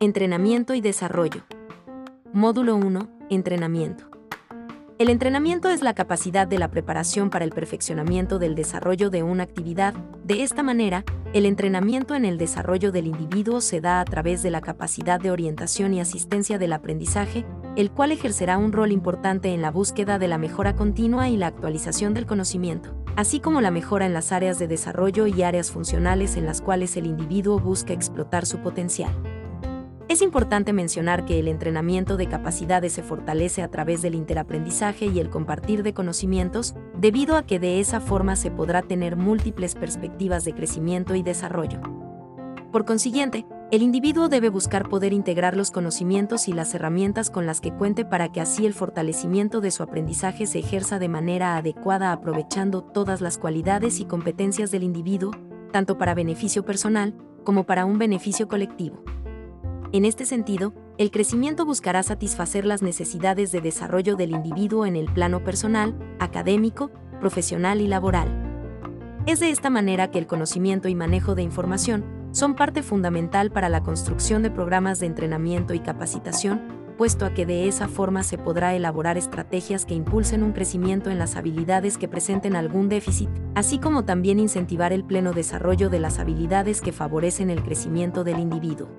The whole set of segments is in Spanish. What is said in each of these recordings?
Entrenamiento y desarrollo. Módulo 1. Entrenamiento. El entrenamiento es la capacidad de la preparación para el perfeccionamiento del desarrollo de una actividad. De esta manera, el entrenamiento en el desarrollo del individuo se da a través de la capacidad de orientación y asistencia del aprendizaje, el cual ejercerá un rol importante en la búsqueda de la mejora continua y la actualización del conocimiento, así como la mejora en las áreas de desarrollo y áreas funcionales en las cuales el individuo busca explotar su potencial. Es importante mencionar que el entrenamiento de capacidades se fortalece a través del interaprendizaje y el compartir de conocimientos, debido a que de esa forma se podrá tener múltiples perspectivas de crecimiento y desarrollo. Por consiguiente, el individuo debe buscar poder integrar los conocimientos y las herramientas con las que cuente para que así el fortalecimiento de su aprendizaje se ejerza de manera adecuada aprovechando todas las cualidades y competencias del individuo, tanto para beneficio personal como para un beneficio colectivo. En este sentido, el crecimiento buscará satisfacer las necesidades de desarrollo del individuo en el plano personal, académico, profesional y laboral. Es de esta manera que el conocimiento y manejo de información son parte fundamental para la construcción de programas de entrenamiento y capacitación, puesto a que de esa forma se podrá elaborar estrategias que impulsen un crecimiento en las habilidades que presenten algún déficit, así como también incentivar el pleno desarrollo de las habilidades que favorecen el crecimiento del individuo.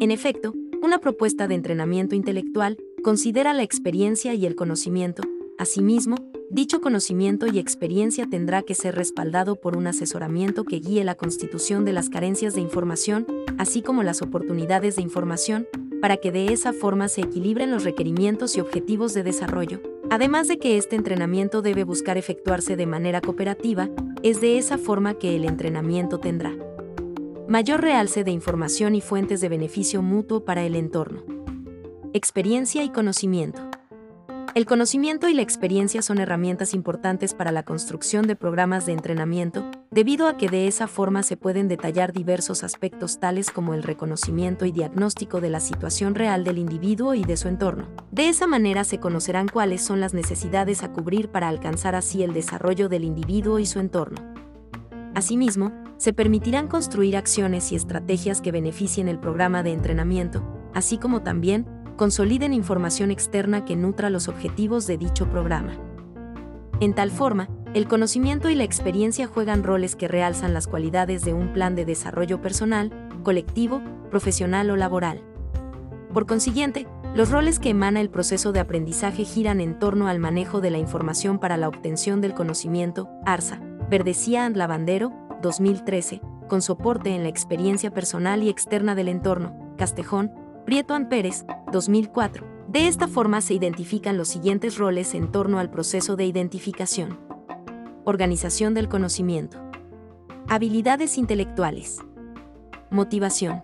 En efecto, una propuesta de entrenamiento intelectual considera la experiencia y el conocimiento. Asimismo, dicho conocimiento y experiencia tendrá que ser respaldado por un asesoramiento que guíe la constitución de las carencias de información, así como las oportunidades de información, para que de esa forma se equilibren los requerimientos y objetivos de desarrollo. Además de que este entrenamiento debe buscar efectuarse de manera cooperativa, es de esa forma que el entrenamiento tendrá mayor realce de información y fuentes de beneficio mutuo para el entorno. Experiencia y conocimiento. El conocimiento y la experiencia son herramientas importantes para la construcción de programas de entrenamiento, debido a que de esa forma se pueden detallar diversos aspectos tales como el reconocimiento y diagnóstico de la situación real del individuo y de su entorno. De esa manera se conocerán cuáles son las necesidades a cubrir para alcanzar así el desarrollo del individuo y su entorno. Asimismo, se permitirán construir acciones y estrategias que beneficien el programa de entrenamiento, así como también consoliden información externa que nutra los objetivos de dicho programa. En tal forma, el conocimiento y la experiencia juegan roles que realzan las cualidades de un plan de desarrollo personal, colectivo, profesional o laboral. Por consiguiente, los roles que emana el proceso de aprendizaje giran en torno al manejo de la información para la obtención del conocimiento, ARSA, Verdecía and Lavandero, 2013, con soporte en la experiencia personal y externa del entorno, Castejón, Prieto Pérez, 2004. De esta forma se identifican los siguientes roles en torno al proceso de identificación. Organización del conocimiento. Habilidades intelectuales. Motivación.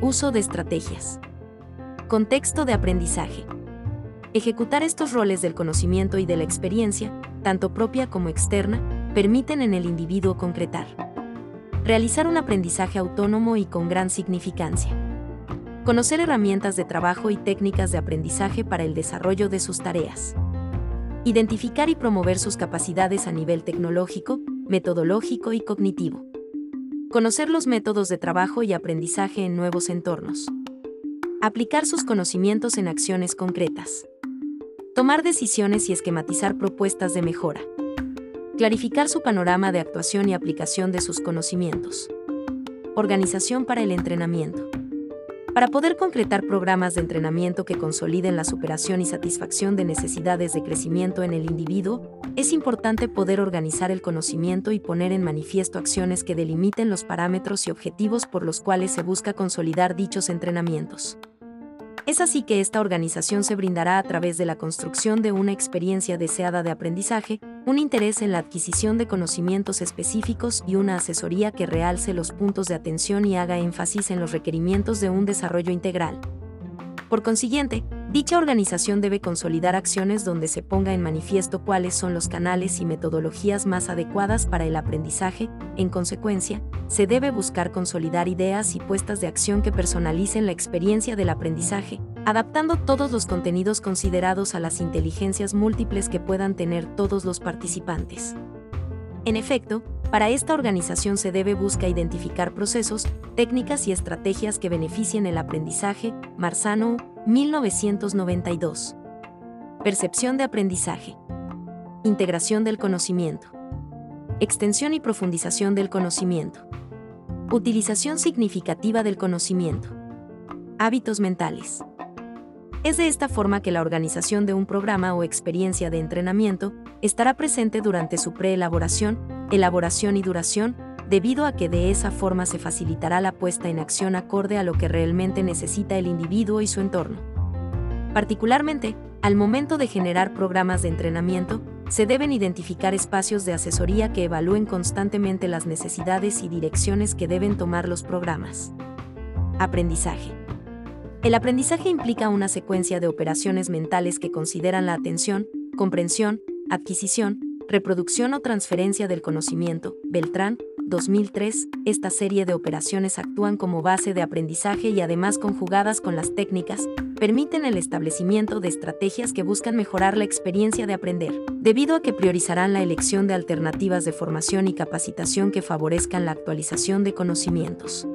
Uso de estrategias. Contexto de aprendizaje. Ejecutar estos roles del conocimiento y de la experiencia, tanto propia como externa, permiten en el individuo concretar. Realizar un aprendizaje autónomo y con gran significancia. Conocer herramientas de trabajo y técnicas de aprendizaje para el desarrollo de sus tareas. Identificar y promover sus capacidades a nivel tecnológico, metodológico y cognitivo. Conocer los métodos de trabajo y aprendizaje en nuevos entornos. Aplicar sus conocimientos en acciones concretas. Tomar decisiones y esquematizar propuestas de mejora clarificar su panorama de actuación y aplicación de sus conocimientos. Organización para el entrenamiento. Para poder concretar programas de entrenamiento que consoliden la superación y satisfacción de necesidades de crecimiento en el individuo, es importante poder organizar el conocimiento y poner en manifiesto acciones que delimiten los parámetros y objetivos por los cuales se busca consolidar dichos entrenamientos. Es así que esta organización se brindará a través de la construcción de una experiencia deseada de aprendizaje, un interés en la adquisición de conocimientos específicos y una asesoría que realce los puntos de atención y haga énfasis en los requerimientos de un desarrollo integral. Por consiguiente, dicha organización debe consolidar acciones donde se ponga en manifiesto cuáles son los canales y metodologías más adecuadas para el aprendizaje, en consecuencia, se debe buscar consolidar ideas y puestas de acción que personalicen la experiencia del aprendizaje, adaptando todos los contenidos considerados a las inteligencias múltiples que puedan tener todos los participantes. En efecto, para esta organización se debe buscar identificar procesos, técnicas y estrategias que beneficien el aprendizaje. Marzano, 1992. Percepción de aprendizaje. Integración del conocimiento. Extensión y profundización del conocimiento. Utilización significativa del conocimiento. Hábitos mentales. Es de esta forma que la organización de un programa o experiencia de entrenamiento estará presente durante su preelaboración, elaboración y duración, debido a que de esa forma se facilitará la puesta en acción acorde a lo que realmente necesita el individuo y su entorno. Particularmente, al momento de generar programas de entrenamiento, se deben identificar espacios de asesoría que evalúen constantemente las necesidades y direcciones que deben tomar los programas. Aprendizaje. El aprendizaje implica una secuencia de operaciones mentales que consideran la atención, comprensión, adquisición, reproducción o transferencia del conocimiento. Beltrán, 2003, esta serie de operaciones actúan como base de aprendizaje y además conjugadas con las técnicas, permiten el establecimiento de estrategias que buscan mejorar la experiencia de aprender, debido a que priorizarán la elección de alternativas de formación y capacitación que favorezcan la actualización de conocimientos.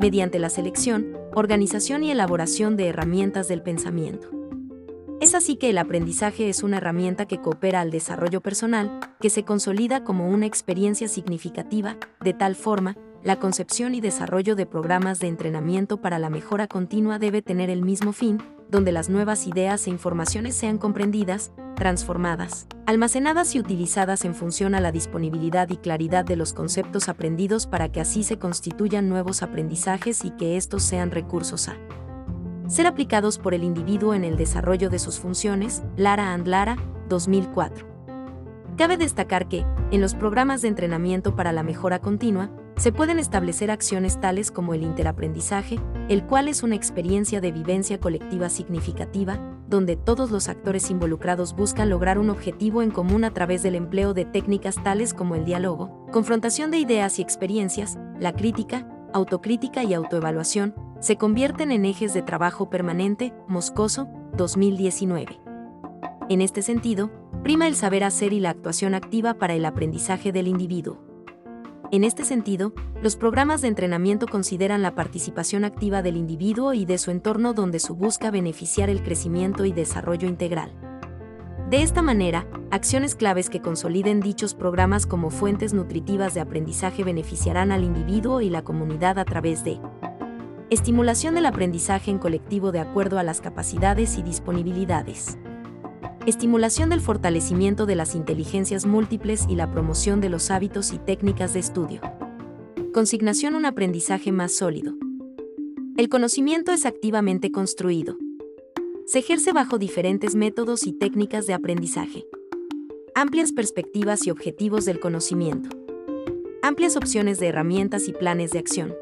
Mediante la selección, organización y elaboración de herramientas del pensamiento. Es así que el aprendizaje es una herramienta que coopera al desarrollo personal, que se consolida como una experiencia significativa, de tal forma, la concepción y desarrollo de programas de entrenamiento para la mejora continua debe tener el mismo fin, donde las nuevas ideas e informaciones sean comprendidas, transformadas, almacenadas y utilizadas en función a la disponibilidad y claridad de los conceptos aprendidos para que así se constituyan nuevos aprendizajes y que estos sean recursos a ser aplicados por el individuo en el desarrollo de sus funciones. Lara and Lara, 2004. Cabe destacar que, en los programas de entrenamiento para la mejora continua, se pueden establecer acciones tales como el interaprendizaje, el cual es una experiencia de vivencia colectiva significativa, donde todos los actores involucrados buscan lograr un objetivo en común a través del empleo de técnicas tales como el diálogo, confrontación de ideas y experiencias, la crítica, autocrítica y autoevaluación, se convierten en ejes de trabajo permanente, Moscoso, 2019. En este sentido, prima el saber hacer y la actuación activa para el aprendizaje del individuo. En este sentido, los programas de entrenamiento consideran la participación activa del individuo y de su entorno donde su busca beneficiar el crecimiento y desarrollo integral. De esta manera, acciones claves que consoliden dichos programas como fuentes nutritivas de aprendizaje beneficiarán al individuo y la comunidad a través de estimulación del aprendizaje en colectivo de acuerdo a las capacidades y disponibilidades estimulación del fortalecimiento de las inteligencias múltiples y la promoción de los hábitos y técnicas de estudio. Consignación un aprendizaje más sólido. El conocimiento es activamente construido. Se ejerce bajo diferentes métodos y técnicas de aprendizaje. Amplias perspectivas y objetivos del conocimiento. Amplias opciones de herramientas y planes de acción